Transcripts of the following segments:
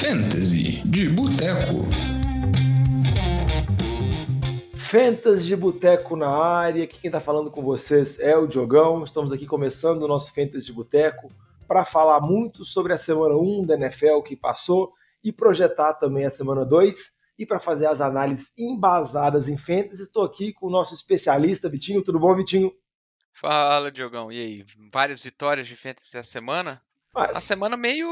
Fantasy de Boteco. Fantasy de Boteco na área. Aqui quem está falando com vocês é o Diogão. Estamos aqui começando o nosso Fantasy de Boteco para falar muito sobre a semana 1 da NFL que passou e projetar também a semana 2 e para fazer as análises embasadas em Fantasy. Estou aqui com o nosso especialista Vitinho. Tudo bom, Vitinho? Fala, Diogão. E aí? Várias vitórias de Fantasy essa semana? Mas... A semana meio,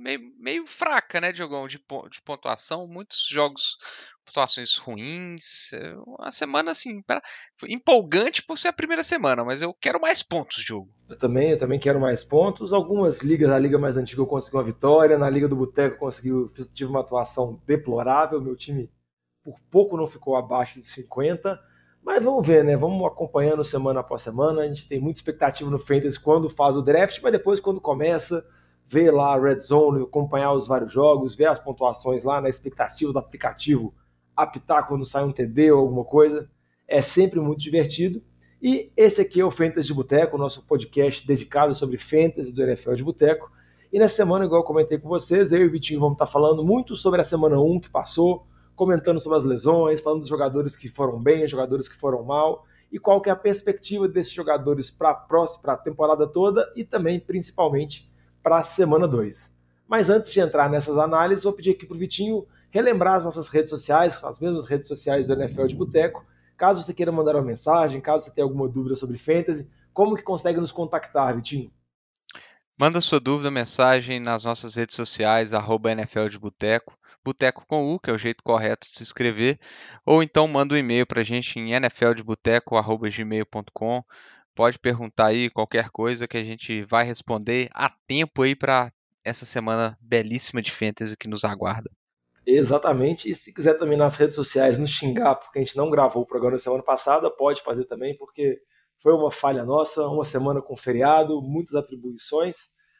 meio, meio fraca, né, Diogão, de, de pontuação. Muitos jogos, pontuações ruins. É uma semana, assim, pra... empolgante por ser a primeira semana, mas eu quero mais pontos, jogo. Eu também, eu também quero mais pontos. Algumas ligas, a liga mais antiga eu consegui uma vitória, na liga do Boteco eu consegui, tive uma atuação deplorável. Meu time por pouco não ficou abaixo de 50. Mas vamos ver, né? Vamos acompanhando semana após semana. A gente tem muita expectativa no Fantasy quando faz o draft, mas depois, quando começa, ver lá a Red Zone, acompanhar os vários jogos, ver as pontuações lá na expectativa do aplicativo apitar quando sai um TD ou alguma coisa. É sempre muito divertido. E esse aqui é o Fantasy de Boteco, nosso podcast dedicado sobre Fantasy do NFL de Boteco. E nessa semana, igual eu comentei com vocês, eu e o Vitinho vamos estar falando muito sobre a semana 1 que passou, comentando sobre as lesões, falando dos jogadores que foram bem, jogadores que foram mal, e qual que é a perspectiva desses jogadores para a temporada toda e também, principalmente, para a semana 2. Mas antes de entrar nessas análises, vou pedir aqui para o Vitinho relembrar as nossas redes sociais, as mesmas redes sociais do NFL de Boteco. Caso você queira mandar uma mensagem, caso você tenha alguma dúvida sobre fantasy, como que consegue nos contactar, Vitinho? Manda sua dúvida, mensagem nas nossas redes sociais, arroba NFL de Boteco. Boteco com U, que é o jeito correto de se escrever, ou então manda um e-mail para a gente em nfldeboteco.gmail.com. Pode perguntar aí qualquer coisa que a gente vai responder a tempo aí para essa semana belíssima de fantasy que nos aguarda. Exatamente, e se quiser também nas redes sociais nos xingar porque a gente não gravou o programa na semana passada, pode fazer também, porque foi uma falha nossa, uma semana com feriado, muitas atribuições,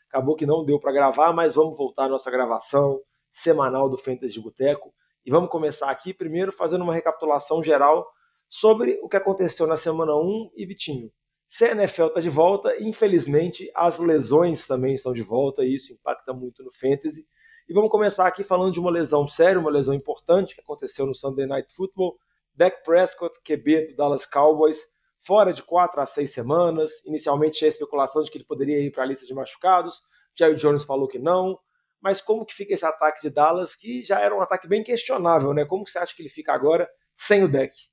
acabou que não deu para gravar, mas vamos voltar à nossa gravação, semanal do Fantasy de Boteco. E vamos começar aqui primeiro fazendo uma recapitulação geral sobre o que aconteceu na semana 1 e Vitinho. Se a NFL está de volta, infelizmente as lesões também estão de volta e isso impacta muito no Fantasy. E vamos começar aqui falando de uma lesão séria, uma lesão importante que aconteceu no Sunday Night Football. Dak Prescott, QB do Dallas Cowboys, fora de 4 a 6 semanas. Inicialmente tinha especulação de que ele poderia ir para a lista de machucados. Jerry Jones falou que não mas como que fica esse ataque de Dallas, que já era um ataque bem questionável, né? Como que você acha que ele fica agora sem o deck?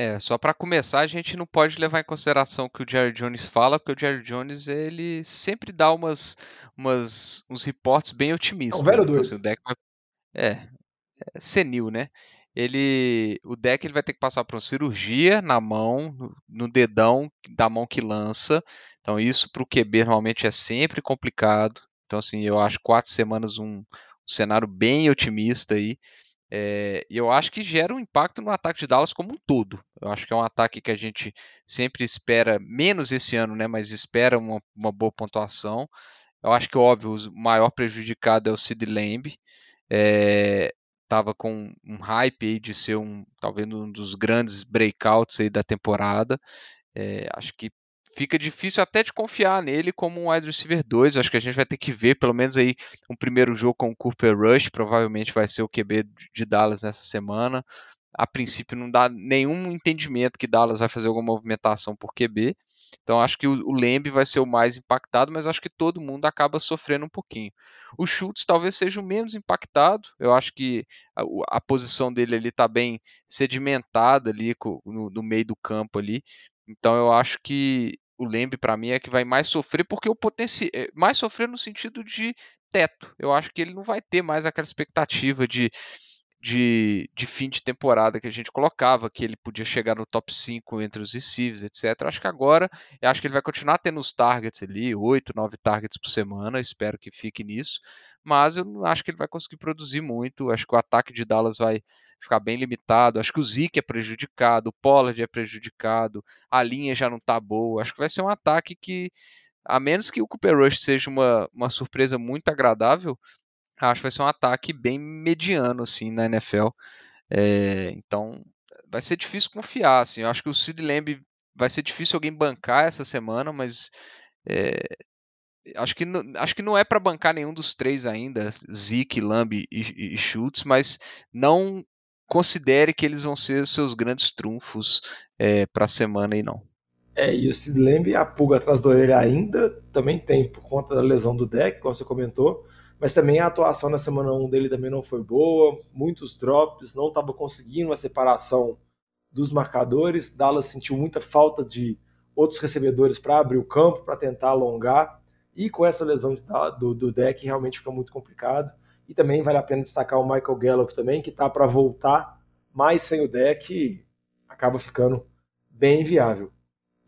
É, só para começar, a gente não pode levar em consideração o que o Jerry Jones fala, porque o Jerry Jones ele sempre dá umas, umas uns reportes bem otimistas. É um velho então, assim, o deck vai... é, é senil, né? Ele, o deck ele vai ter que passar por uma cirurgia na mão, no, dedão da mão que lança. Então isso para o QB normalmente é sempre complicado. Então, assim, eu acho quatro semanas um, um cenário bem otimista aí. É, eu acho que gera um impacto no ataque de Dallas como um todo. Eu acho que é um ataque que a gente sempre espera, menos esse ano, né? Mas espera uma, uma boa pontuação. Eu acho que, óbvio, o maior prejudicado é o Sid Lamb. É, tava com um hype aí de ser um, talvez um dos grandes breakouts aí da temporada. É, acho que fica difícil até de confiar nele como um wide receiver 2. Acho que a gente vai ter que ver pelo menos aí um primeiro jogo com o Cooper Rush, provavelmente vai ser o QB de Dallas nessa semana. A princípio não dá nenhum entendimento que Dallas vai fazer alguma movimentação por QB. Então acho que o, Lembe vai ser o mais impactado, mas acho que todo mundo acaba sofrendo um pouquinho. O Schultz talvez seja o menos impactado. Eu acho que a, a posição dele ali está bem sedimentada ali no, no, meio do campo ali. Então eu acho que o Lembe para mim é que vai mais sofrer porque o potencial eh, mais sofrer no sentido de teto. Eu acho que ele não vai ter mais aquela expectativa de de, de fim de temporada que a gente colocava, que ele podia chegar no top 5 entre os receivers, etc. Acho que agora, eu acho que ele vai continuar tendo os targets ali, 8, 9 targets por semana, espero que fique nisso, mas eu não acho que ele vai conseguir produzir muito, acho que o ataque de Dallas vai ficar bem limitado, acho que o Zeke é prejudicado, o Pollard é prejudicado, a linha já não tá boa, acho que vai ser um ataque que, a menos que o Cooper Rush seja uma, uma surpresa muito agradável, acho que vai ser um ataque bem mediano assim na NFL. É, então vai ser difícil confiar. Assim. Eu acho que o Sid Lamb vai ser difícil alguém bancar essa semana, mas é, acho que, acho que não é para bancar nenhum dos três ainda, Zeke, Lamb e, e Schultz, mas não considere que eles vão ser seus grandes trunfos é, para a semana e não. É, e o Sid Lamb, a pulga atrás da orelha ainda, também tem, por conta da lesão do deck, como você comentou, mas também a atuação na semana 1 dele também não foi boa, muitos drops, não estava conseguindo a separação dos marcadores, Dallas sentiu muita falta de outros recebedores para abrir o campo, para tentar alongar, e com essa lesão do, do deck realmente ficou muito complicado. E também vale a pena destacar o Michael Gallup também, que está para voltar, mas sem o deck acaba ficando bem viável.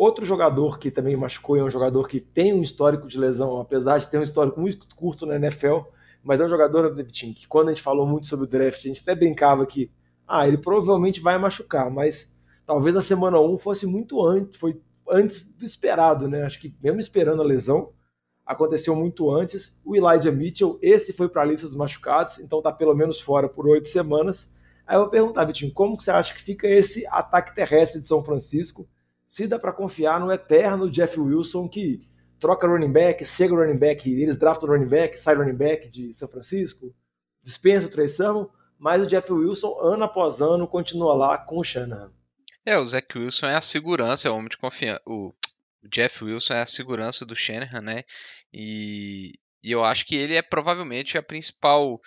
Outro jogador que também machucou é um jogador que tem um histórico de lesão, apesar de ter um histórico muito curto na NFL, mas é um jogador, Davidinho, que quando a gente falou muito sobre o draft, a gente até brincava que ah, ele provavelmente vai machucar, mas talvez na semana 1 fosse muito antes, foi antes do esperado, né? Acho que mesmo esperando a lesão, aconteceu muito antes. O Elijah Mitchell, esse foi para a lista dos machucados, então está pelo menos fora por oito semanas. Aí eu vou perguntar, Vitinho, como que você acha que fica esse ataque terrestre de São Francisco? Se dá para confiar no eterno Jeff Wilson, que troca running back, chega running back, eles draftam running back, sai running back de São Francisco, dispensa o Trey mas o Jeff Wilson, ano após ano, continua lá com o Shanahan. É, o Zach Wilson é a segurança, é o homem de confiança. O o Jeff Wilson é a segurança do Shanahan, né? E, e eu acho que ele é provavelmente a principal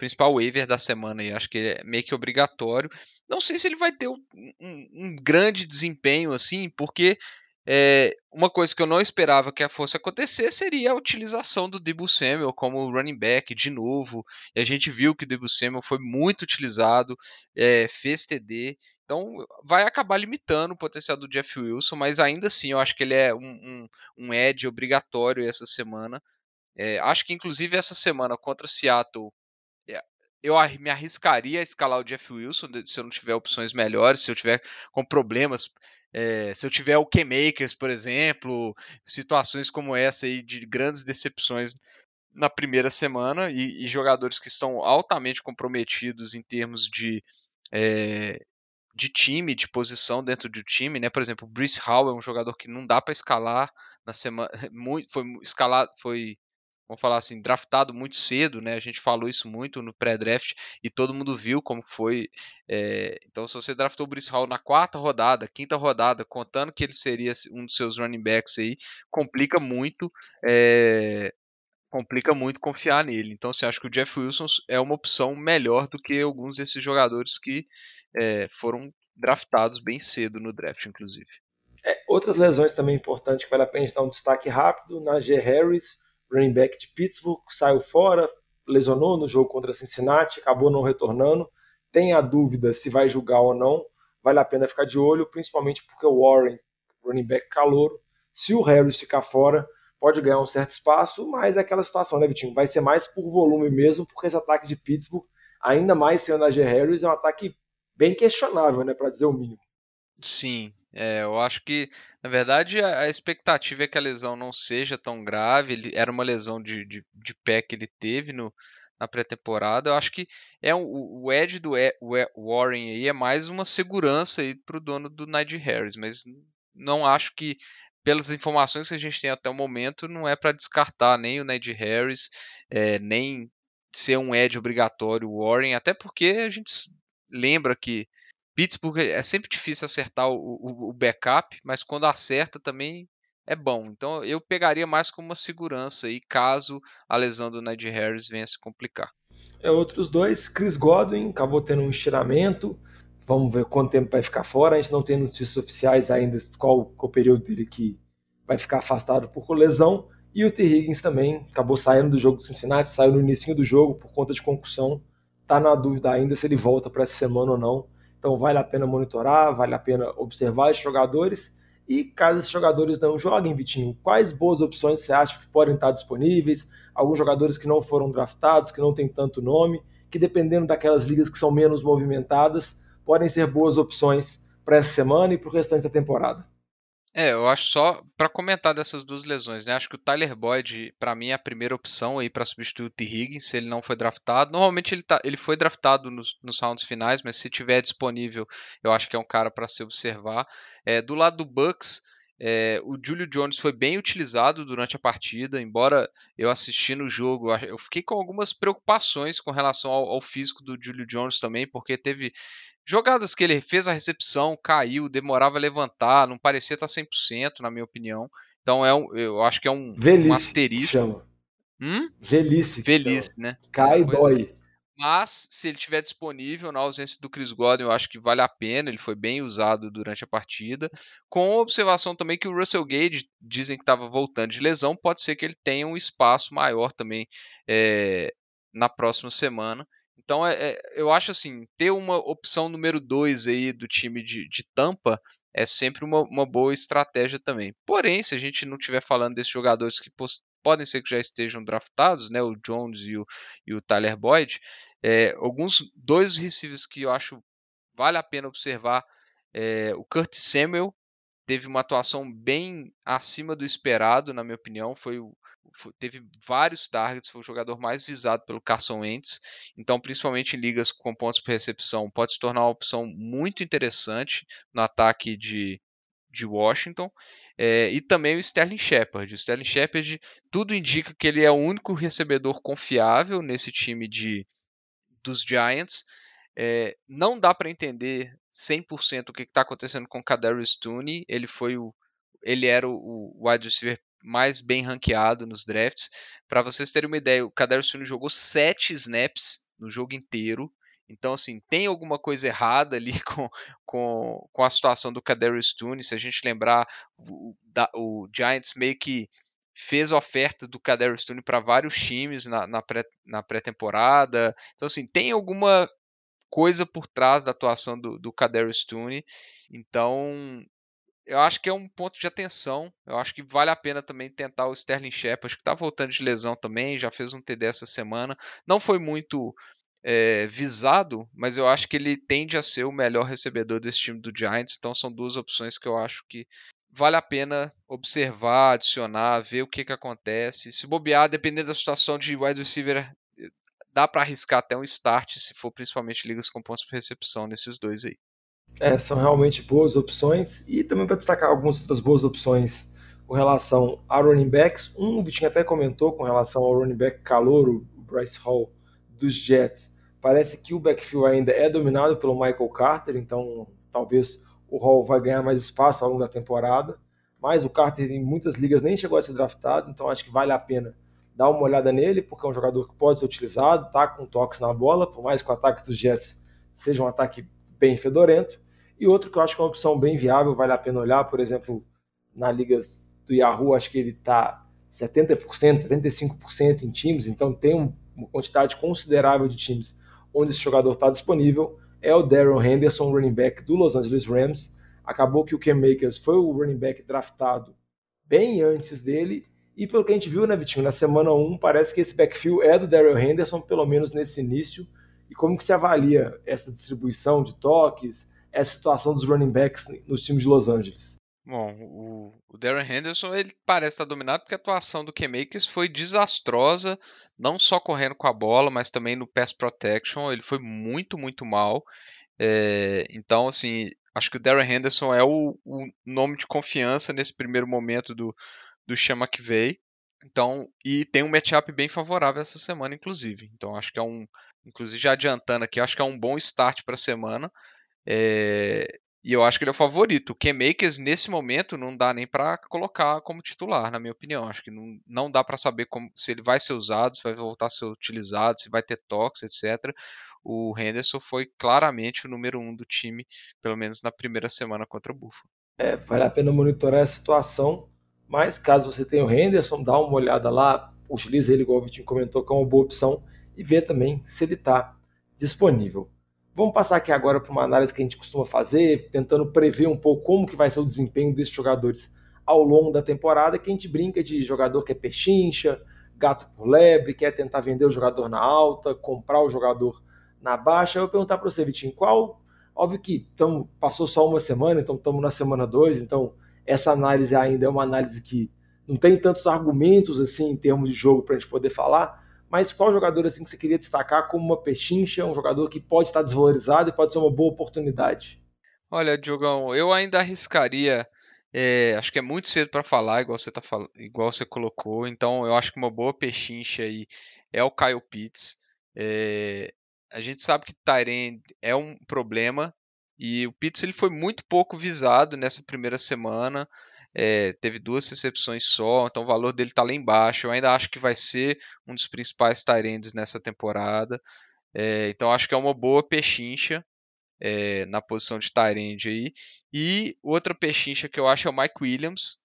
principal waiver da semana e acho que ele é meio que obrigatório. Não sei se ele vai ter um, um, um grande desempenho assim, porque é, uma coisa que eu não esperava que fosse acontecer seria a utilização do Debo Samuel como running back de novo. E a gente viu que o Debo Samuel foi muito utilizado, é, fez TD. Então vai acabar limitando o potencial do Jeff Wilson, mas ainda assim eu acho que ele é um, um, um edge obrigatório essa semana. É, acho que inclusive essa semana contra Seattle eu me arriscaria a escalar o Jeff Wilson se eu não tiver opções melhores, se eu tiver com problemas, é, se eu tiver o K-Makers, por exemplo, situações como essa aí de grandes decepções na primeira semana e, e jogadores que estão altamente comprometidos em termos de é, de time, de posição dentro do time, né? Por exemplo, o Bruce Hall é um jogador que não dá para escalar na semana, muito, foi escalado, foi vamos falar assim, draftado muito cedo, né? A gente falou isso muito no pré-draft e todo mundo viu como foi. É... então, se você draftou o Bruce Hall na quarta rodada, quinta rodada, contando que ele seria um dos seus running backs aí, complica muito. É... complica muito confiar nele. Então, você assim, acha que o Jeff Wilson é uma opção melhor do que alguns desses jogadores que é, foram draftados bem cedo no draft, inclusive. É, outras lesões também importantes que vale a pena dar um destaque rápido, na G. Harris, running back de Pittsburgh, saiu fora, lesionou no jogo contra Cincinnati, acabou não retornando. Tem a dúvida se vai julgar ou não, vale a pena ficar de olho, principalmente porque o Warren, running back calouro, se o Harris ficar fora, pode ganhar um certo espaço, mas é aquela situação, né, Vitinho? Vai ser mais por volume mesmo, porque esse ataque de Pittsburgh, ainda mais sendo a G. Harris, é um ataque bem questionável, né, para dizer o mínimo. Sim, é, eu acho que, na verdade, a, a, expectativa é que a lesão não seja tão grave. Ele, era uma lesão de, de, de pé que ele teve no, na pré-temporada. Eu acho que é um, o Ed do e, Warren aí é mais uma segurança para o dono do Najee Harris, mas não acho que, pelas informações que a gente tem até o momento, não é para descartar nem o Najee Harris, é, nem ser um Ed obrigatório o Warren, até porque a gente lembra que Pittsburgh é sempre difícil acertar o, o, o, backup, mas quando acerta também é bom. Então eu pegaria mais como uma segurança aí, caso a lesão do Ned Harris venha se complicar. É, outros dois, Chris Godwin acabou tendo um estiramento. Vamos ver quanto tempo vai ficar fora. A gente não tem notícias oficiais ainda qual, qual o período dele que vai ficar afastado por lesão. E o T. Higgins também acabou saindo do jogo do Cincinnati, saiu no início do jogo por conta de concussão está na dúvida ainda se ele volta para essa semana ou não. Então vale a pena monitorar, vale a pena observar esses jogadores. E caso esses jogadores não joguem, Vitinho, quais boas opções você acha que podem estar disponíveis? Alguns jogadores que não foram draftados, que não têm tanto nome, que dependendo daquelas ligas que são menos movimentadas, podem ser boas opções para essa semana e para o restante da temporada. É, eu acho só para comentar dessas duas lesões, né? Acho que o Tyler Boyd, para mim, é a primeira opção aí para substituir o T. Higgins, se ele não foi draftado. Normalmente ele, tá, ele foi draftado nos, nos rounds finais, mas se tiver disponível, eu acho que é um cara para se observar. É, do lado do Bucks, É, o Julio Jones foi bem utilizado durante a partida, embora eu assisti no jogo, eu fiquei com algumas preocupações com relação ao, ao físico do Julio Jones também, porque teve jogadas que ele fez a recepção, caiu, demorava a levantar, não parecia estar 100%, na minha opinião. Então é um, eu acho que é um, Velhice, um asterisco. Chama. Hum? Velhice. Velhice, né? Cai e é, dói. É. Mas, se ele estiver disponível na ausência do Chris Godwin, eu acho que vale a pena. Ele foi bem usado durante a partida. Com observação também que o Russell Gage, dizem que estava voltando de lesão, pode ser que ele tenha um espaço maior também é, na próxima semana. Então, é, é, eu acho assim, ter uma opção número 2 aí do time de, de Tampa é sempre uma, uma, boa estratégia também. Porém, se a gente não estiver falando desses jogadores que podem ser que já estejam draftados, né, o Jones e o, e o Tyler Boyd, é, alguns dois receivers que eu acho vale a pena observar. É, o Kurt Samuel teve uma atuação bem acima do esperado, na minha opinião. Foi, foi, teve vários targets, foi o jogador mais visado pelo Carson Wentz. Então, principalmente em ligas com pontos por recepção, pode se tornar uma opção muito interessante no ataque de, de Washington. É, e também o Sterling Shepard. O Sterling Shepard, tudo indica que ele é o único recebedor confiável nesse time de dos Giants. É, não dá para entender 100% o que está acontecendo com o Kadarius Tooney. Ele foi o, ele era o, o wide receiver mais bem ranqueado nos drafts. Para vocês terem uma ideia, o Kadarius Tooney jogou 7 snaps no jogo inteiro. Então, assim, tem alguma coisa errada ali com, com, com a situação do Kadarius Tooney. Se a gente lembrar, o, da, o Giants meio que fez oferta do Kadarius Stone para vários times na, na, pré, na pré-temporada. Então, assim, tem alguma coisa por trás da atuação do, do Kadarius Stone. Então, eu acho que é um ponto de atenção. Eu acho que vale a pena também tentar o Sterling Shepard, que está voltando de lesão também, já fez um TD essa semana. Não foi muito é, visado, mas eu acho que ele tende a ser o melhor recebedor desse time do Giants. Então são duas opções que eu acho que vale a pena observar, adicionar, ver o que, que acontece. Se bobear, dependendo da situação de wide receiver, dá para arriscar até um start, se for principalmente ligas com pontos por recepção nesses dois aí. É, são realmente boas opções e também para destacar algumas outras boas opções com relação a running backs. Um, o Vitinho até comentou com relação ao running back calouro, o Bryce Hall dos Jets. Parece que o backfield ainda é dominado pelo Michael Carter, então talvez o Hall vai ganhar mais espaço ao longo da temporada, mas o Carter em muitas ligas nem chegou a ser draftado, então acho que vale a pena dar uma olhada nele, porque é um jogador que pode ser utilizado, tá com toques na bola, por mais que o ataque dos Jets seja um ataque bem fedorento. E outro que eu acho que é uma opção bem viável, vale a pena olhar, por exemplo, na liga do Yahoo, acho que ele está 70%, 75% em times, então tem uma quantidade considerável de times onde esse jogador está disponível é o Darrell Henderson, running back do Los Angeles Rams. Acabou que o Cam Makers foi o running back draftado bem antes dele. E pelo que a gente viu, né, Vitinho, na semana 1, parece que esse backfield é do Darrell Henderson, pelo menos nesse início. E como que se avalia essa distribuição de toques, essa situação dos running backs nos times de Los Angeles? Bom, o, Darren Henderson ele parece estar dominado porque a atuação do K-Makers foi desastrosa, não só correndo com a bola, mas também no pass protection. Ele foi muito, muito mal. É, então, assim, acho que o Darren Henderson é o, o, nome de confiança nesse primeiro momento do, do Sean McVay. Então, e tem um matchup bem favorável essa semana, inclusive. Então, acho que é um, inclusive já adiantando aqui, acho que é um bom start para a semana. É, e eu acho que ele é o favorito. O K-Makers, nesse momento, não dá nem para colocar como titular, na minha opinião. Acho que não, não dá para saber como, se ele vai ser usado, se vai voltar a ser utilizado, se vai ter toques, etc. O Henderson foi claramente o número um do time, pelo menos na primeira semana contra o Buffalo. É, vale a pena monitorar a situação, mas caso você tenha o Henderson, dá uma olhada lá, utilize ele, igual o Vitinho comentou, que é uma boa opção, e vê também se ele está disponível. Vamos passar aqui agora para uma análise que a gente costuma fazer, tentando prever um pouco como que vai ser o desempenho desses jogadores ao longo da temporada, que a gente brinca de jogador que é pechincha, gato por lebre, quer tentar vender o jogador na alta, comprar o jogador na baixa. Eu vou perguntar para você, Vitinho, qual... Óbvio que tamo, passou só uma semana, então estamos na semana 2, então essa análise ainda é uma análise que não tem tantos argumentos assim em termos de jogo para a gente poder falar, mas qual jogador assim que você queria destacar como uma pechincha, um jogador que pode estar desvalorizado e pode ser uma boa oportunidade? Olha, Diogão, eu ainda arriscaria É, acho que é muito cedo para falar, igual você, tá igual você colocou. Então, eu acho que uma boa pechincha aí é o Kyle Pitts. É, a gente sabe que Tyrene é um problema e o Pitts ele foi muito pouco visado nessa primeira semana. É, teve duas recepções só, então o valor dele está lá embaixo. Eu ainda acho que vai ser um dos principais Tyrands nessa temporada. É, então acho que é uma boa pechincha é, na posição de Tyrande aí. E outra pechincha que eu acho é o Mike Williams,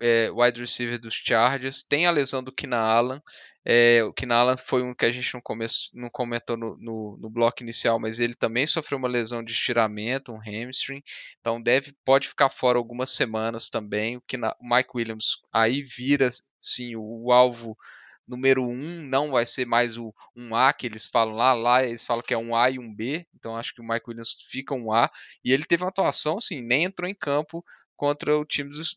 é, wide receiver dos Chargers. Tem a lesão do Kina Allen. É, o Kina Allen foi um que a gente não, começo, não comentou no, no, no, bloco inicial, mas ele também sofreu uma lesão de estiramento, um hamstring. Então deve, pode ficar fora algumas semanas também. O, Kina, o Mike Williams aí vira sim o, o alvo número 1 um não vai ser mais o um A que eles falam lá, lá eles falam que é um A e um B, então acho que o Mike Williams fica um A, e ele teve uma atuação assim, nem entrou em campo contra o time dos,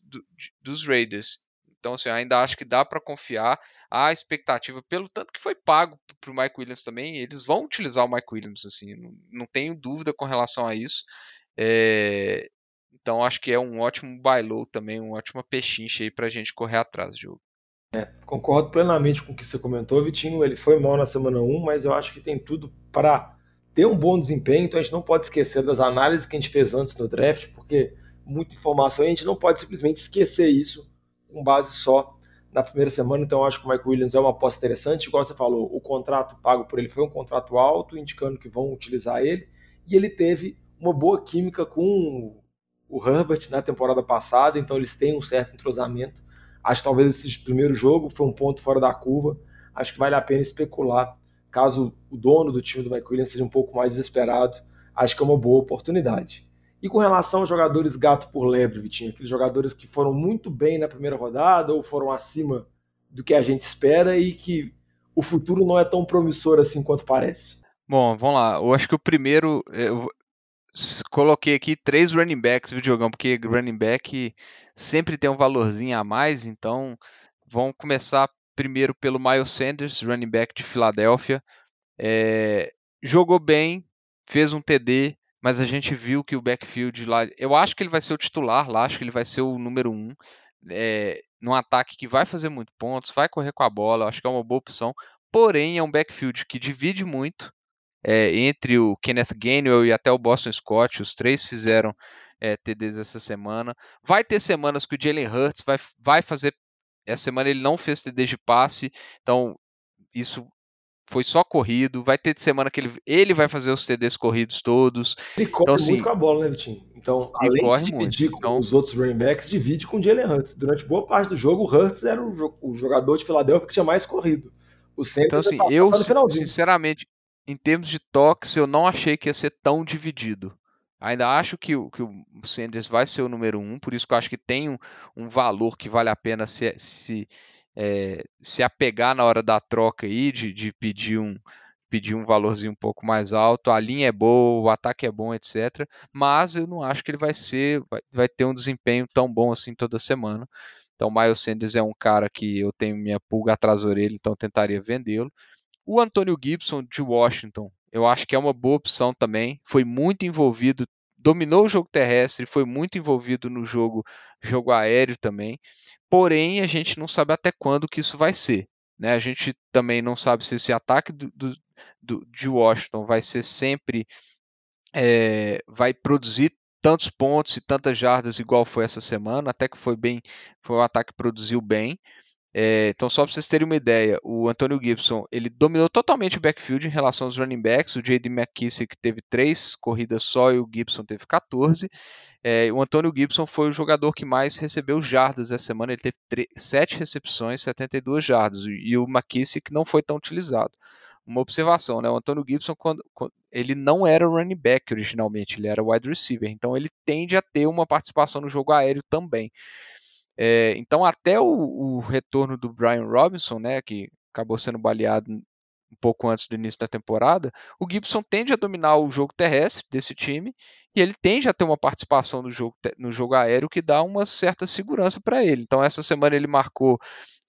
dos Raiders. Então, assim, ainda acho que dá para confiar. A expectativa, pelo tanto que foi pago para o Mike Williams também, eles vão utilizar o Mike Williams, assim, não, não tenho dúvida com relação a isso. É, então, acho que é um ótimo buy low também, uma ótima pechincha aí para a gente correr atrás, Diogo. É, concordo plenamente com o que você comentou, Vitinho. Ele foi mal na semana 1, mas eu acho que tem tudo para ter um bom desempenho. Então a gente não pode esquecer das análises que a gente fez antes no draft, porque muita informação e a gente não pode simplesmente esquecer isso com base só na primeira semana. Então acho que o Mike Williams é uma aposta interessante. Igual você falou, o contrato pago por ele foi um contrato alto, indicando que vão utilizar ele. E ele teve uma boa química com o Herbert na temporada passada, então eles têm um certo entrosamento. Acho que talvez esse primeiro jogo foi um ponto fora da curva. Acho que vale a pena especular. Caso o dono do time do Mike Williams seja um pouco mais desesperado, acho que é uma boa oportunidade. E com relação aos jogadores gato por lebre, Vitinho, aqueles jogadores que foram muito bem na primeira rodada ou foram acima do que a gente espera e que o futuro não é tão promissor assim quanto parece. Bom, vamos lá. Eu acho que o primeiro. Eu coloquei aqui três running backs, videogão, porque running back sempre tem um valorzinho a mais, então vamos começar primeiro pelo Miles Sanders, running back de Filadélfia. É, jogou bem, fez um TD, mas a gente viu que o backfield lá. Eu acho que ele vai ser o titular lá, acho que ele vai ser o número um. É, num ataque que vai fazer muito pontos, vai correr com a bola, acho que é uma boa opção. Porém, é um backfield que divide muito é, entre o Kenneth Gainwell e até o Boston Scott. Os três fizeram é, TDs essa semana. Vai ter semanas que o Jalen Hurts vai, vai fazer. Essa semana ele não fez TD de passe, então isso foi só corrido. Vai ter semana que ele, ele vai fazer os TDs corridos todos. Ele corre então, assim, muito com a bola, né, Vitinho? Então, além de dividir muito, com então... os outros running backs, divide com o Jalen Hurts. Durante boa parte do jogo, o Hurts era o, jogador de Filadélfia que tinha mais corrido. O então, assim, eu, sinceramente, em termos de toques, eu não achei que ia ser tão dividido. Ainda acho que, o, que o Sanders vai ser o número um, por isso que eu acho que tem um, um valor que vale a pena se, se, é, se apegar na hora da troca aí, de, de pedir um, pedir um valorzinho um pouco mais alto. A linha é boa, o ataque é bom, etc. Mas eu não acho que ele vai ser, vai, vai ter um desempenho tão bom assim toda semana. Então, o Miles Sanders é um cara que eu tenho minha pulga atrás da orelha, então tentaria vendê-lo. O Antônio Gibson de Washington, eu acho que é uma boa opção também. Foi muito envolvido, dominou o jogo terrestre, foi muito envolvido no jogo, jogo aéreo também. Porém, a gente não sabe até quando que isso vai ser. Né? A gente também não sabe se esse ataque do, do, do de Washington vai ser sempre é, vai produzir tantos pontos e tantas jardas igual foi essa semana, até que foi bem, foi um ataque que produziu bem. É, então, só para vocês terem uma ideia, o Antônio Gibson ele dominou totalmente o backfield em relação aos running backs. O J.D. McKissick teve três corridas só e o Gibson teve 14. É, o Antônio Gibson foi o jogador que mais recebeu jardas essa semana. Ele teve 7 recepções, 72 jardas. E o McKissick não foi tão utilizado. Uma observação, né? O Antônio Gibson, quando, quando, ele não era running back originalmente, ele era wide receiver. Então, ele tende a ter uma participação no jogo aéreo também. É, então, até o, o, retorno do Brian Robinson, né, que acabou sendo baleado um pouco antes do início da temporada, o Gibson tende a dominar o jogo terrestre desse time e ele tende a ter uma participação no jogo, no jogo aéreo que dá uma certa segurança para ele. Então, essa semana ele marcou,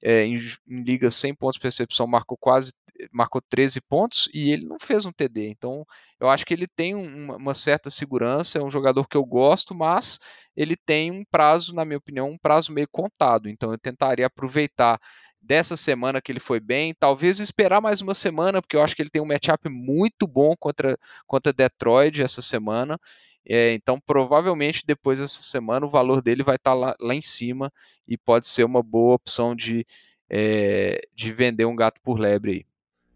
é, em, em ligas 100 pontos de percepção, marcou quase marcou 13 pontos e ele não fez um TD. Então, eu acho que ele tem uma, uma, certa segurança, é um jogador que eu gosto, mas ele tem um prazo, na minha opinião, um prazo meio contado. Então, eu tentaria aproveitar dessa semana que ele foi bem, talvez esperar mais uma semana, porque eu acho que ele tem um matchup muito bom contra, contra Detroit essa semana. É, então, provavelmente depois dessa semana o valor dele vai estar tá lá, lá em cima e pode ser uma boa opção de, é, de vender um gato por lebre aí.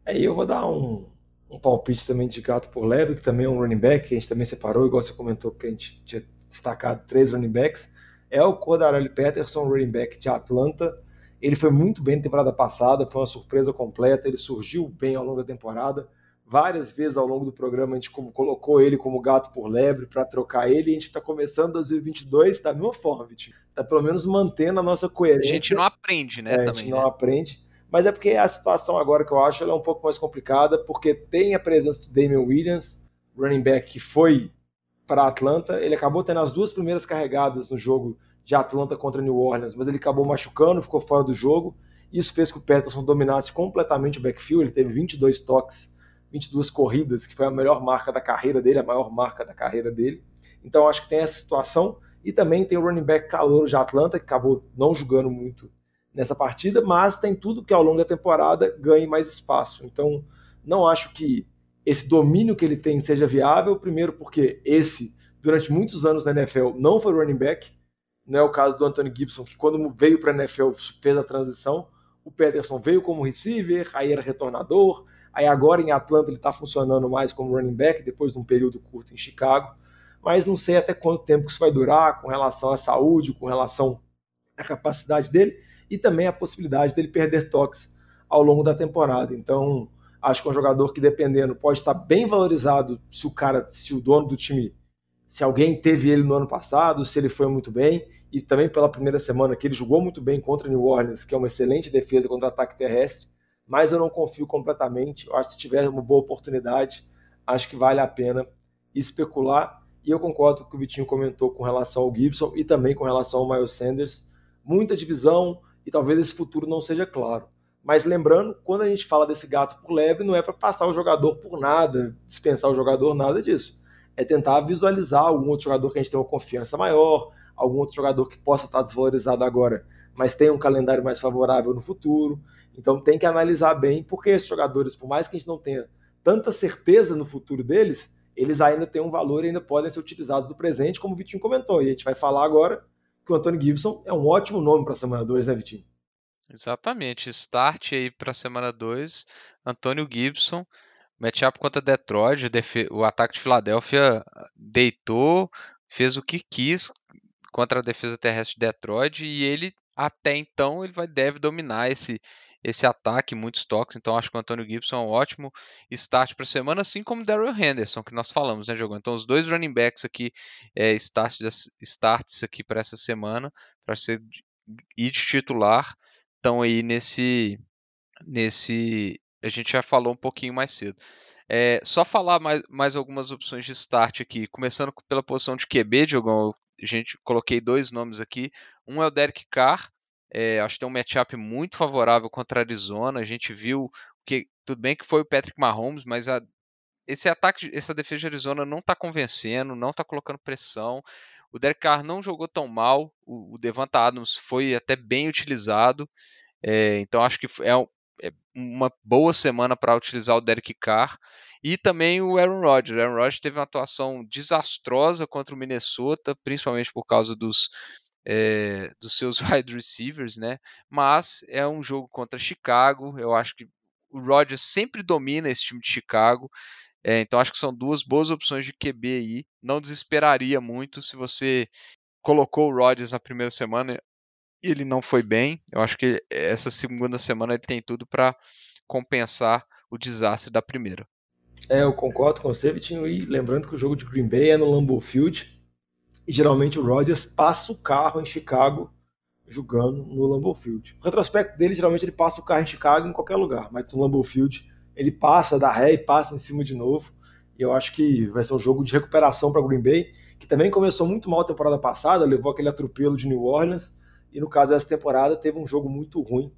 Aí eu vou dar um, um palpite também de gato por lebre, que também é um running back, que a gente também separou, igual você comentou que a gente tinha destacado três running backs. É o Cordarelli Patterson, running back de Atlanta. Ele foi muito bem na temporada passada, foi uma surpresa completa, ele surgiu bem ao longo da temporada várias vezes ao longo do programa a gente colocou ele como gato por lebre para trocar ele e a gente está começando 2022 da mesma forma, Vitinho. Está pelo menos mantendo a nossa coerência. A gente não aprende, né? É, também, a gente não né? aprende. Mas é porque a situação agora que eu acho é um pouco mais complicada, porque tem a presença do Damian Williams, running back que foi para Atlanta. Ele acabou tendo as duas primeiras carregadas no jogo de Atlanta contra New Orleans, mas ele acabou machucando, ficou fora do jogo. Isso fez com que o Peterson dominasse completamente o backfield. Ele teve 22 toques 22 corridas, que foi a melhor marca da carreira dele, a maior marca da carreira dele. Então acho que tem essa situação. E também tem o running back calor de Atlanta, que acabou não jogando muito nessa partida, mas tem tudo que ao longo da temporada ganhe mais espaço. Então não acho que esse domínio que ele tem seja viável, primeiro porque esse, durante muitos anos na NFL, não foi running back. Não é o caso do Anthony Gibson, que quando veio para a NFL fez a transição. O Peterson veio como receiver, aí era retornador, Aí agora em Atlanta ele está funcionando mais como running back, depois de um período curto em Chicago. Mas não sei até quanto tempo isso vai durar com relação à saúde, com relação à capacidade dele e também a possibilidade dele perder toques ao longo da temporada. Então, acho que é um jogador que, dependendo, pode estar bem valorizado se o cara, se o dono do time, se alguém teve ele no ano passado, se ele foi muito bem, e também pela primeira semana que ele jogou muito bem contra New Orleans, que é uma excelente defesa contra ataque terrestre mas eu não confio completamente. Eu acho que se tiver uma boa oportunidade, acho que vale a pena especular. E eu concordo com o que o Vitinho comentou com relação ao Gibson e também com relação ao Miles Sanders. Muita divisão e talvez esse futuro não seja claro. Mas lembrando, quando a gente fala desse gato por lebre, não é para passar o jogador por nada, dispensar o jogador, nada disso. É tentar visualizar algum outro jogador que a gente tem uma confiança maior, algum outro jogador que possa estar desvalorizado agora, mas tem um calendário mais favorável no futuro. Então tem que analisar bem, porque esses jogadores, por mais que a gente não tenha tanta certeza no futuro deles, eles ainda têm um valor e ainda podem ser utilizados no presente, como o Vitinho comentou. E a gente vai falar agora que o Antônio Gibson é um ótimo nome para a semana 2, né, Vitinho? Exatamente. Start aí para a semana 2, Antônio Gibson, matchup contra Detroit, o, o ataque de Filadélfia deitou, fez o que quis contra a defesa terrestre de Detroit e ele até então ele vai deve dominar esse esse ataque, muitos toques. Então acho que o Antônio Gibson é um ótimo start para a semana, assim como o Daryl Henderson, que nós falamos, né, Jogão? Então os dois running backs aqui, é, starts, starts aqui para essa semana, para ser e de titular, estão aí nesse. nesse. A gente já falou um pouquinho mais cedo. É, só falar mais, mais algumas opções de start aqui, começando pela posição de QB, Diogão. A gente coloquei dois nomes aqui. Um é o Derek Carr, é, acho que tem um matchup muito favorável contra a Arizona. A gente viu que tudo bem que foi o Patrick Mahomes, mas a, esse ataque, essa defesa de Arizona não está convencendo, não está colocando pressão. O Derek Carr não jogou tão mal. O, o Devonta Adams foi até bem utilizado. É, então acho que é, é uma boa semana para utilizar o Derek Carr. E também o Aaron Rodgers. O Aaron Rodgers teve uma atuação desastrosa contra o Minnesota, principalmente por causa dos, é, dos seus wide receivers, né? Mas é um jogo contra Chicago. Eu acho que o Rodgers sempre domina esse time de Chicago. É, então acho que são duas boas opções de QB aí. Não desesperaria muito se você colocou o Rodgers na primeira semana e ele não foi bem. Eu acho que essa segunda semana ele tem tudo para compensar o desastre da primeira. É, eu concordo com você, Vitinho. E lembrando que o jogo de Green Bay é no Lambeau Field. E geralmente o Rodgers passa o carro em Chicago jogando no Lambeau Field. O retrospecto dele, geralmente ele passa o carro em Chicago em qualquer lugar, mas no Lambeau Field ele passa, dá ré e passa em cima de novo. E eu acho que vai ser um jogo de recuperação para Green Bay, que também começou muito mal a temporada passada, levou aquele atropelo de New Orleans, e no caso dessa temporada teve um jogo muito ruim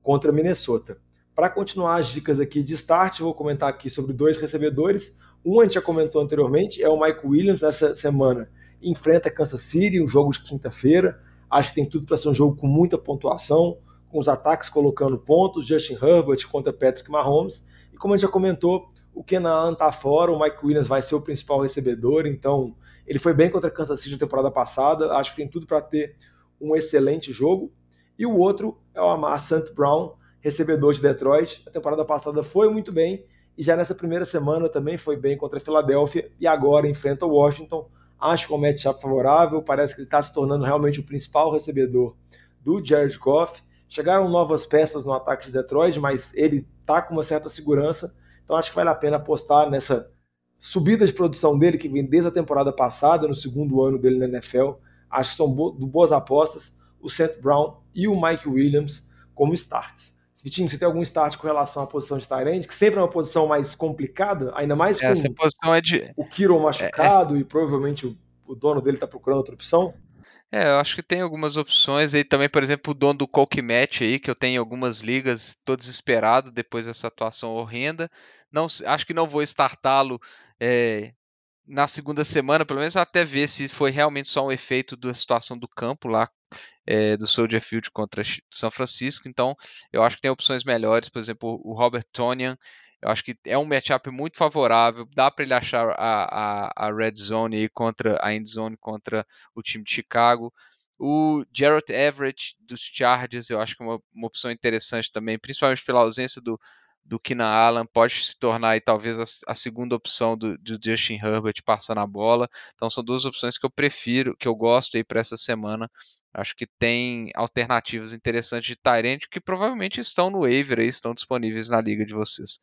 contra Minnesota. Para continuar as dicas aqui de start, vou comentar aqui sobre dois recebedores. Um a gente já comentou anteriormente, é o Mike Williams nessa semana. Enfrenta Kansas City, um jogo de quinta-feira. Acho que tem tudo para ser um jogo com muita pontuação, com os ataques colocando pontos, Justin Herbert contra Patrick Mahomes. E como a gente já comentou, o Kenan Allen tá fora, o Mike Williams vai ser o principal recebedor, então ele foi bem contra Kansas City na temporada passada, acho que tem tudo para ter um excelente jogo. E o outro é o Amar St. Brown, recebedor de Detroit. A temporada passada foi muito bem e já nessa primeira semana também foi bem contra a Filadélfia e agora enfrenta o Washington. Acho que é um matchup favorável, parece que ele está se tornando realmente o principal recebedor do Jared Goff. Chegaram novas peças no ataque de Detroit, mas ele está com uma certa segurança, então acho que vale a pena apostar nessa subida de produção dele, que vem desde a temporada passada, no segundo ano dele na NFL. Acho que são boas apostas. O St. Brown e o Mike Williams como starts. Vitinho, você tem algum start com relação à posição de Tyrande, que sempre é uma posição mais complicada, ainda mais com Essa posição é de... o Kiro machucado é, essa... e provavelmente o, o dono dele está procurando outra opção? É, eu acho que tem algumas opções aí também, por exemplo, o dono do Coke Match aí, que eu tenho algumas ligas, tô desesperado depois dessa atuação horrenda. Não, acho que não vou startá-lo é, na segunda semana, pelo menos até ver se foi realmente só um efeito da situação do campo lá é, do Soldier Field contra São Francisco. Então, eu acho que tem opções melhores, por exemplo, o Robert Tonian. Eu acho que é um matchup muito favorável. Dá para ele achar a, a, a, red zone aí contra a end zone contra o time de Chicago. O Jarrett Everett dos Chargers, eu acho que é uma, uma opção interessante também, principalmente pela ausência do, do Keenan Allen pode se tornar aí, talvez a, a segunda opção do, do, Justin Herbert passando a bola. Então são duas opções que eu prefiro, que eu gosto aí para essa semana. Acho que tem alternativas interessantes de Tyrant que provavelmente estão no waiver aí, estão disponíveis na liga de vocês.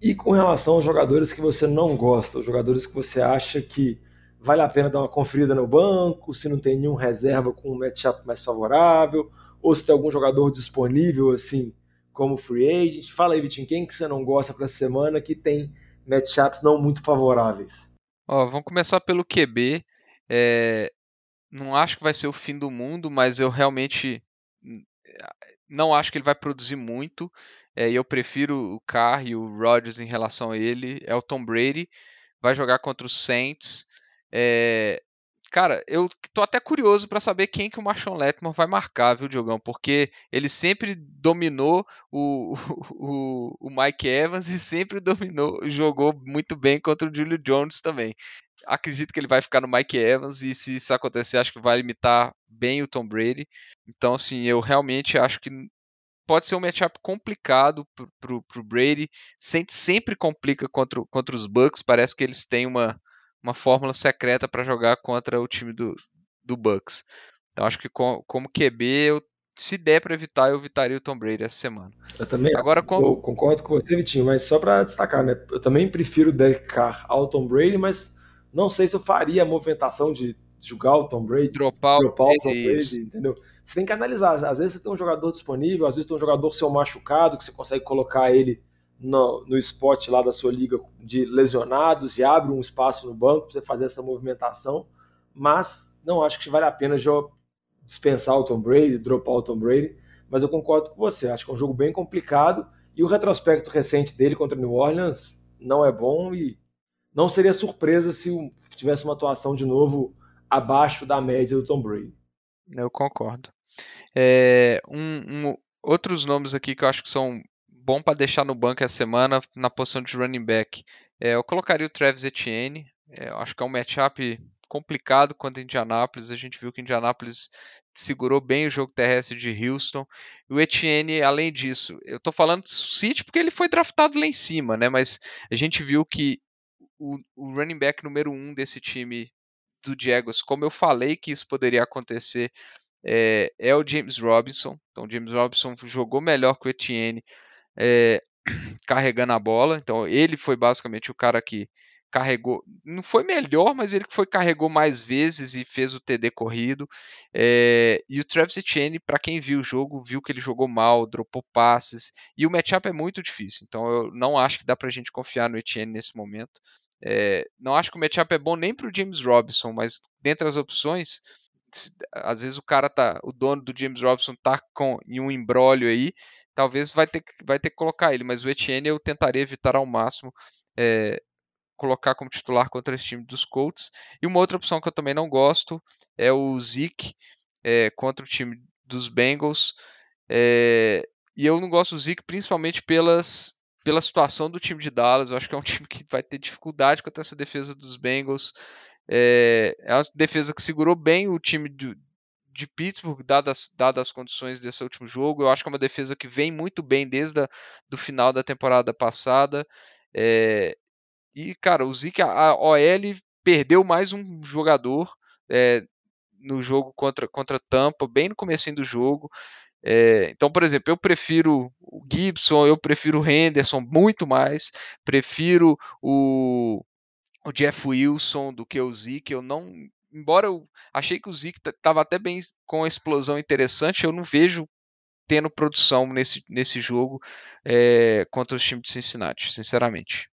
E com relação aos jogadores que você não gosta, os jogadores que você acha que vale a pena dar uma conferida no banco, se não tem nenhum reserva com um matchup mais favorável, ou se tem algum jogador disponível assim como free agent. Fala aí, Vitinho, quem que você não gosta para essa semana que tem matchups não muito favoráveis? Ó, vamos começar pelo QB. É, não acho que vai ser o fim do mundo, mas eu realmente não acho que ele vai produzir muito. É, e eu prefiro o Carr e o Rodgers em relação a ele. É o Tom Brady. Vai jogar contra o Saints. É, Cara, eu tô até curioso para saber quem que o Marshawn Letman vai marcar, viu, Diogão? Porque ele sempre dominou o, o, o Mike Evans e sempre dominou, jogou muito bem contra o Julio Jones também. Acredito que ele vai ficar no Mike Evans e se isso acontecer, acho que vai imitar bem o Tom Brady. Então, assim, eu realmente acho que pode ser um matchup complicado pro, pro, pro Brady. Sempre, sempre complica contra, contra os Bucks. Parece que eles têm uma uma fórmula secreta para jogar contra o time do, do Bucks. Então acho que com, como QB, eu, se der para evitar, eu evitaria o Tom Brady essa semana. Eu também Agora, como... concordo com você, Vitinho, mas só para destacar, né? Eu também prefiro o Derek Carr ao Tom Brady, mas não sei se eu faria a movimentação de jogar o Tom Brady, dropar, dropar o Tom Brady, entendeu? Você tem que analisar. Às vezes você tem um jogador disponível, às vezes tem um jogador seu machucado, que você consegue colocar ele no, no spot lá da sua liga de lesionados e abre um espaço no banco para você fazer essa movimentação, mas não acho que vale a pena já dispensar o Tom Brady, dropar o Tom Brady, mas eu concordo com você, acho que é um jogo bem complicado e o retrospecto recente dele contra o New Orleans não é bom e não seria surpresa se tivesse uma atuação de novo abaixo da média do Tom Brady. Eu concordo. É, um, um, outros nomes aqui que eu acho que são bom para deixar no banco essa semana na posição de running back. É, eu colocaria o Travis Etienne. É, acho que é um matchup complicado contra Indianapolis. A gente viu que Indianapolis segurou bem o jogo terrestre de Houston. O Etienne, além disso, eu estou falando do City porque ele foi draftado lá em cima, né? Mas a gente viu que o, o running back número um desse time do Diegos, como eu falei que isso poderia acontecer, é, é, o James Robinson. Então, o James Robinson jogou melhor que o Etienne é, carregando a bola. Então ele foi basicamente o cara que carregou, não foi melhor, mas ele foi carregou mais vezes e fez o TD corrido. É, e o Travis Etienne, para quem viu o jogo, viu que ele jogou mal, dropou passes e o matchup é muito difícil. Então eu não acho que dá para a gente confiar no Etienne nesse momento. É, não acho que o matchup é bom nem para o James Robinson, mas dentre as opções, às vezes o cara tá, o dono do James Robinson tá com em um embrólio aí talvez vai ter, vai ter que colocar ele, mas o Etienne eu tentaria evitar ao máximo é, colocar como titular contra esse time dos Colts. E uma outra opção que eu também não gosto é o Zeke é, contra o time dos Bengals. É, e eu não gosto do Zeke principalmente pelas, pela situação do time de Dallas. Eu acho que é um time que vai ter dificuldade contra essa defesa dos Bengals. É, é uma defesa que segurou bem o time do, de Pittsburgh, dadas, dadas as condições desse último jogo. Eu acho que é uma defesa que vem muito bem desde o final da temporada passada. É, e, cara, o Zeke, a OL perdeu mais um jogador é, no jogo contra, contra Tampa, bem no começo do jogo. É, então, por exemplo, eu prefiro o Gibson, eu prefiro o Henderson muito mais, prefiro o, o Jeff Wilson do que o Zeke. Eu não, embora eu achei que o Zeke estava até bem com uma explosão interessante, eu não vejo tendo produção nesse, nesse jogo é, contra o time de Cincinnati, sinceramente.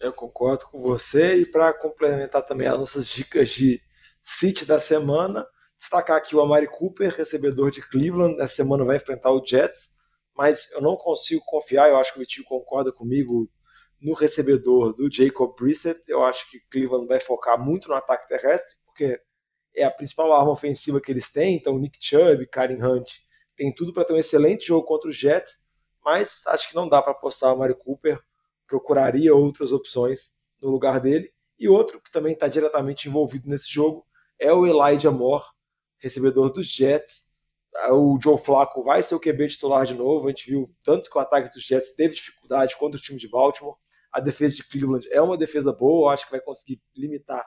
Eu concordo com você e para complementar também as nossas dicas de City da semana, destacar aqui o Amari Cooper, recebedor de Cleveland, essa semana vai enfrentar o Jets, mas eu não consigo confiar, eu acho que o Vitinho concorda comigo no recebedor do Jacob Brissett, eu acho que Cleveland vai focar muito no ataque terrestre, porque é a principal arma ofensiva que eles têm, então Nick Chubb, Karen Hunt, tem tudo para ter um excelente jogo contra os Jets, mas acho que não dá para apostar o Amari Cooper, procuraria outras opções no lugar dele. E outro que também está diretamente envolvido nesse jogo é o Elijah Moore, recebedor dos Jets. O Joe Flacco vai ser o QB titular de novo. A gente viu tanto que o ataque dos Jets teve dificuldade contra o time de Baltimore. A defesa de Cleveland é uma defesa boa, acho que vai conseguir limitar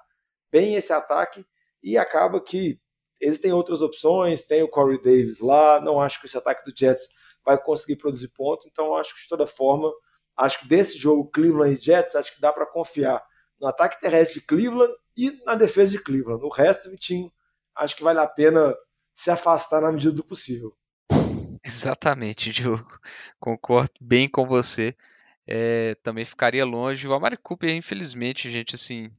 bem esse ataque. E acaba que eles têm outras opções, tem o Corey Davis lá. Não acho que esse ataque do Jets vai conseguir produzir ponto, então acho que de toda forma Acho que desse jogo Cleveland e Jets, acho que dá para confiar no ataque terrestre de Cleveland e na defesa de Cleveland. O resto, Vitinho, acho que vale a pena se afastar na medida do possível. Exatamente, Diogo. Concordo bem com você. É, também ficaria longe. O Amari Cooper, infelizmente, gente, assim,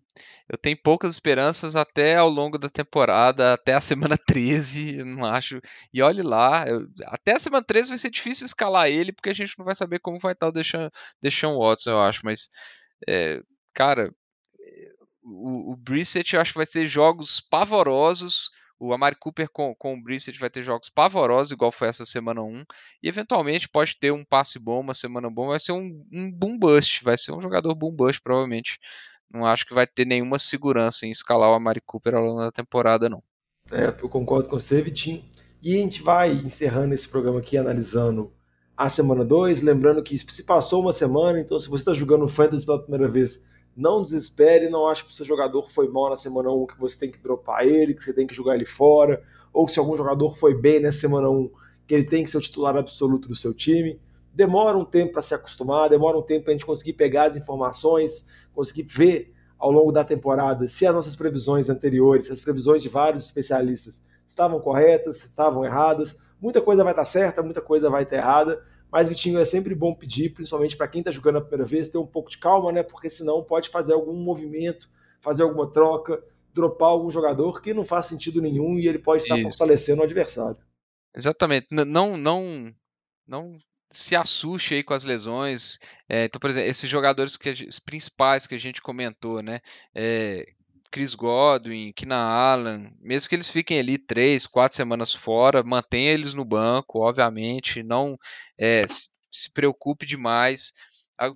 eu tenho poucas esperanças até ao longo da temporada, até a semana 13, eu não acho. E olhe lá, eu, até a semana 13 vai ser difícil escalar ele, porque a gente não vai saber como vai estar o Deshaun, Deshaun Watson, eu acho. Mas, é, cara, o, o Brissett eu acho que vai ter jogos pavorosos. O Amari Cooper com, com o Brissett vai ter jogos pavorosos, igual foi essa semana 1. E eventualmente pode ter um passe bom, uma semana bom. Vai ser um, um boom bust. Vai ser um jogador boom bust, provavelmente não acho que vai ter nenhuma segurança em escalar o Amari Cooper ao longo da temporada, não. É, eu concordo com você, Vitinho. E a gente vai encerrando esse programa aqui analisando a semana 2. Lembrando que se passou uma semana, então se você está jogando Fantasy pela primeira vez, não desespere, não acho que o seu jogador foi mal na semana 1, um, que você tem que dropar ele, que você tem que jogar ele fora, ou se algum jogador foi bem nessa semana 1, um, que ele tem que ser o titular absoluto do seu time. Demora um tempo para se acostumar, demora um tempo para a gente conseguir pegar as informações, conseguir ver ao longo da temporada se as nossas previsões anteriores, as previsões de vários especialistas estavam corretas, estavam erradas. Muita coisa vai estar certa, muita coisa vai estar errada, mas Vitinho é sempre bom pedir, principalmente para quem está jogando a primeira vez, ter um pouco de calma, né? Porque senão pode fazer algum movimento, fazer alguma troca, dropar algum jogador que não faz sentido nenhum e ele pode estar Isso. fortalecendo o adversário. Exatamente. Não, não, não se assuste aí com as lesões. É, então, por exemplo, esses jogadores que os principais que a gente comentou, né? É, Chris Godwin, Keenan Allen, mesmo que eles fiquem ali três, quatro semanas fora, mantenha eles no banco, obviamente, não é, se preocupe demais.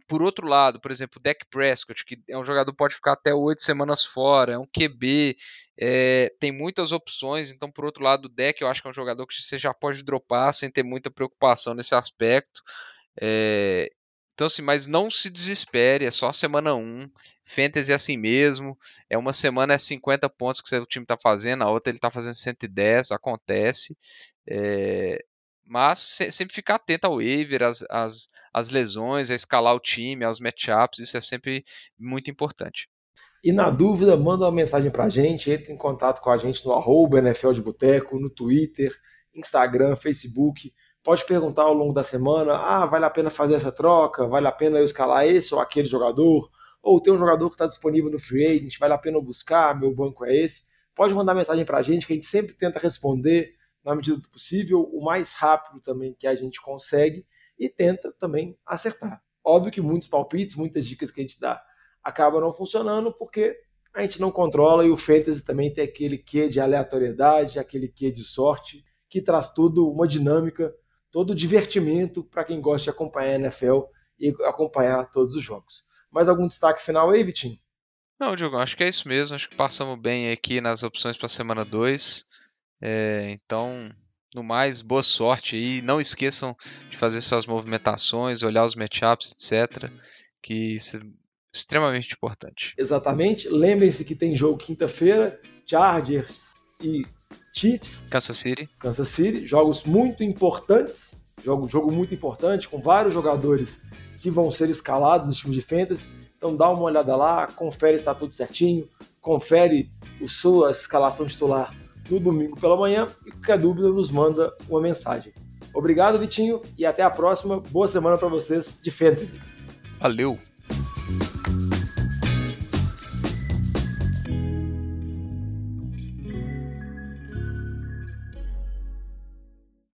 Por outro lado, por exemplo, o Dak Prescott, que é um jogador que pode ficar até oito semanas fora, é um QB, é, tem muitas opções. Então, por outro lado, o Dak eu acho que é um jogador que você já pode dropar sem ter muita preocupação nesse aspecto. É, então, assim, mas não se desespere, é só semana 1. Fantasy é assim mesmo. É uma semana é 50 pontos que o time está fazendo, a outra ele está fazendo 110, acontece. É, mas sempre ficar atento ao waiver, as, as, as lesões, a escalar o time, aos matchups, isso é sempre muito importante. E na dúvida, manda uma mensagem pra gente, entre em contato com a gente no arroba NFL de Boteco, no Twitter, Instagram, Facebook. Pode perguntar ao longo da semana, ah, vale a pena fazer essa troca? Vale a pena eu escalar esse ou aquele jogador? Ou tem um jogador que está disponível no Free Agent, vale a pena eu buscar, meu banco é esse? Pode mandar mensagem pra gente que a gente sempre tenta responder na medida do possível, o mais rápido também que a gente consegue. e tenta também acertar. Óbvio que muitos palpites, muitas dicas que a gente dá acabam não funcionando porque a gente não controla e o fantasy também tem aquele quê de aleatoriedade, aquele quê de sorte, que traz tudo uma dinâmica, todo divertimento para quem gosta de acompanhar a NFL e acompanhar todos os jogos. Mais algum destaque final aí, Vitinho? Não, Diogo, acho que é isso mesmo. Acho que passamos bem aqui nas opções para a semana 2. É, então, no mais, boa sorte e não esqueçam de fazer suas movimentações, olhar os matchups, etc. Que extremamente importante. Exatamente. Lembrem-se que tem jogo quinta-feira, Chargers e Chiefs. Kansas City. Kansas City. Jogos muito importantes. Jogo, jogo muito importante, com vários jogadores que vão ser escalados no time de fantasy. Então dá uma olhada lá, confere se está tudo certinho, confere o sua escalação titular no domingo pela manhã e qualquer dúvida nos manda uma mensagem. Obrigado, Vitinho, e até a próxima. Boa semana para vocês de fantasy. Valeu!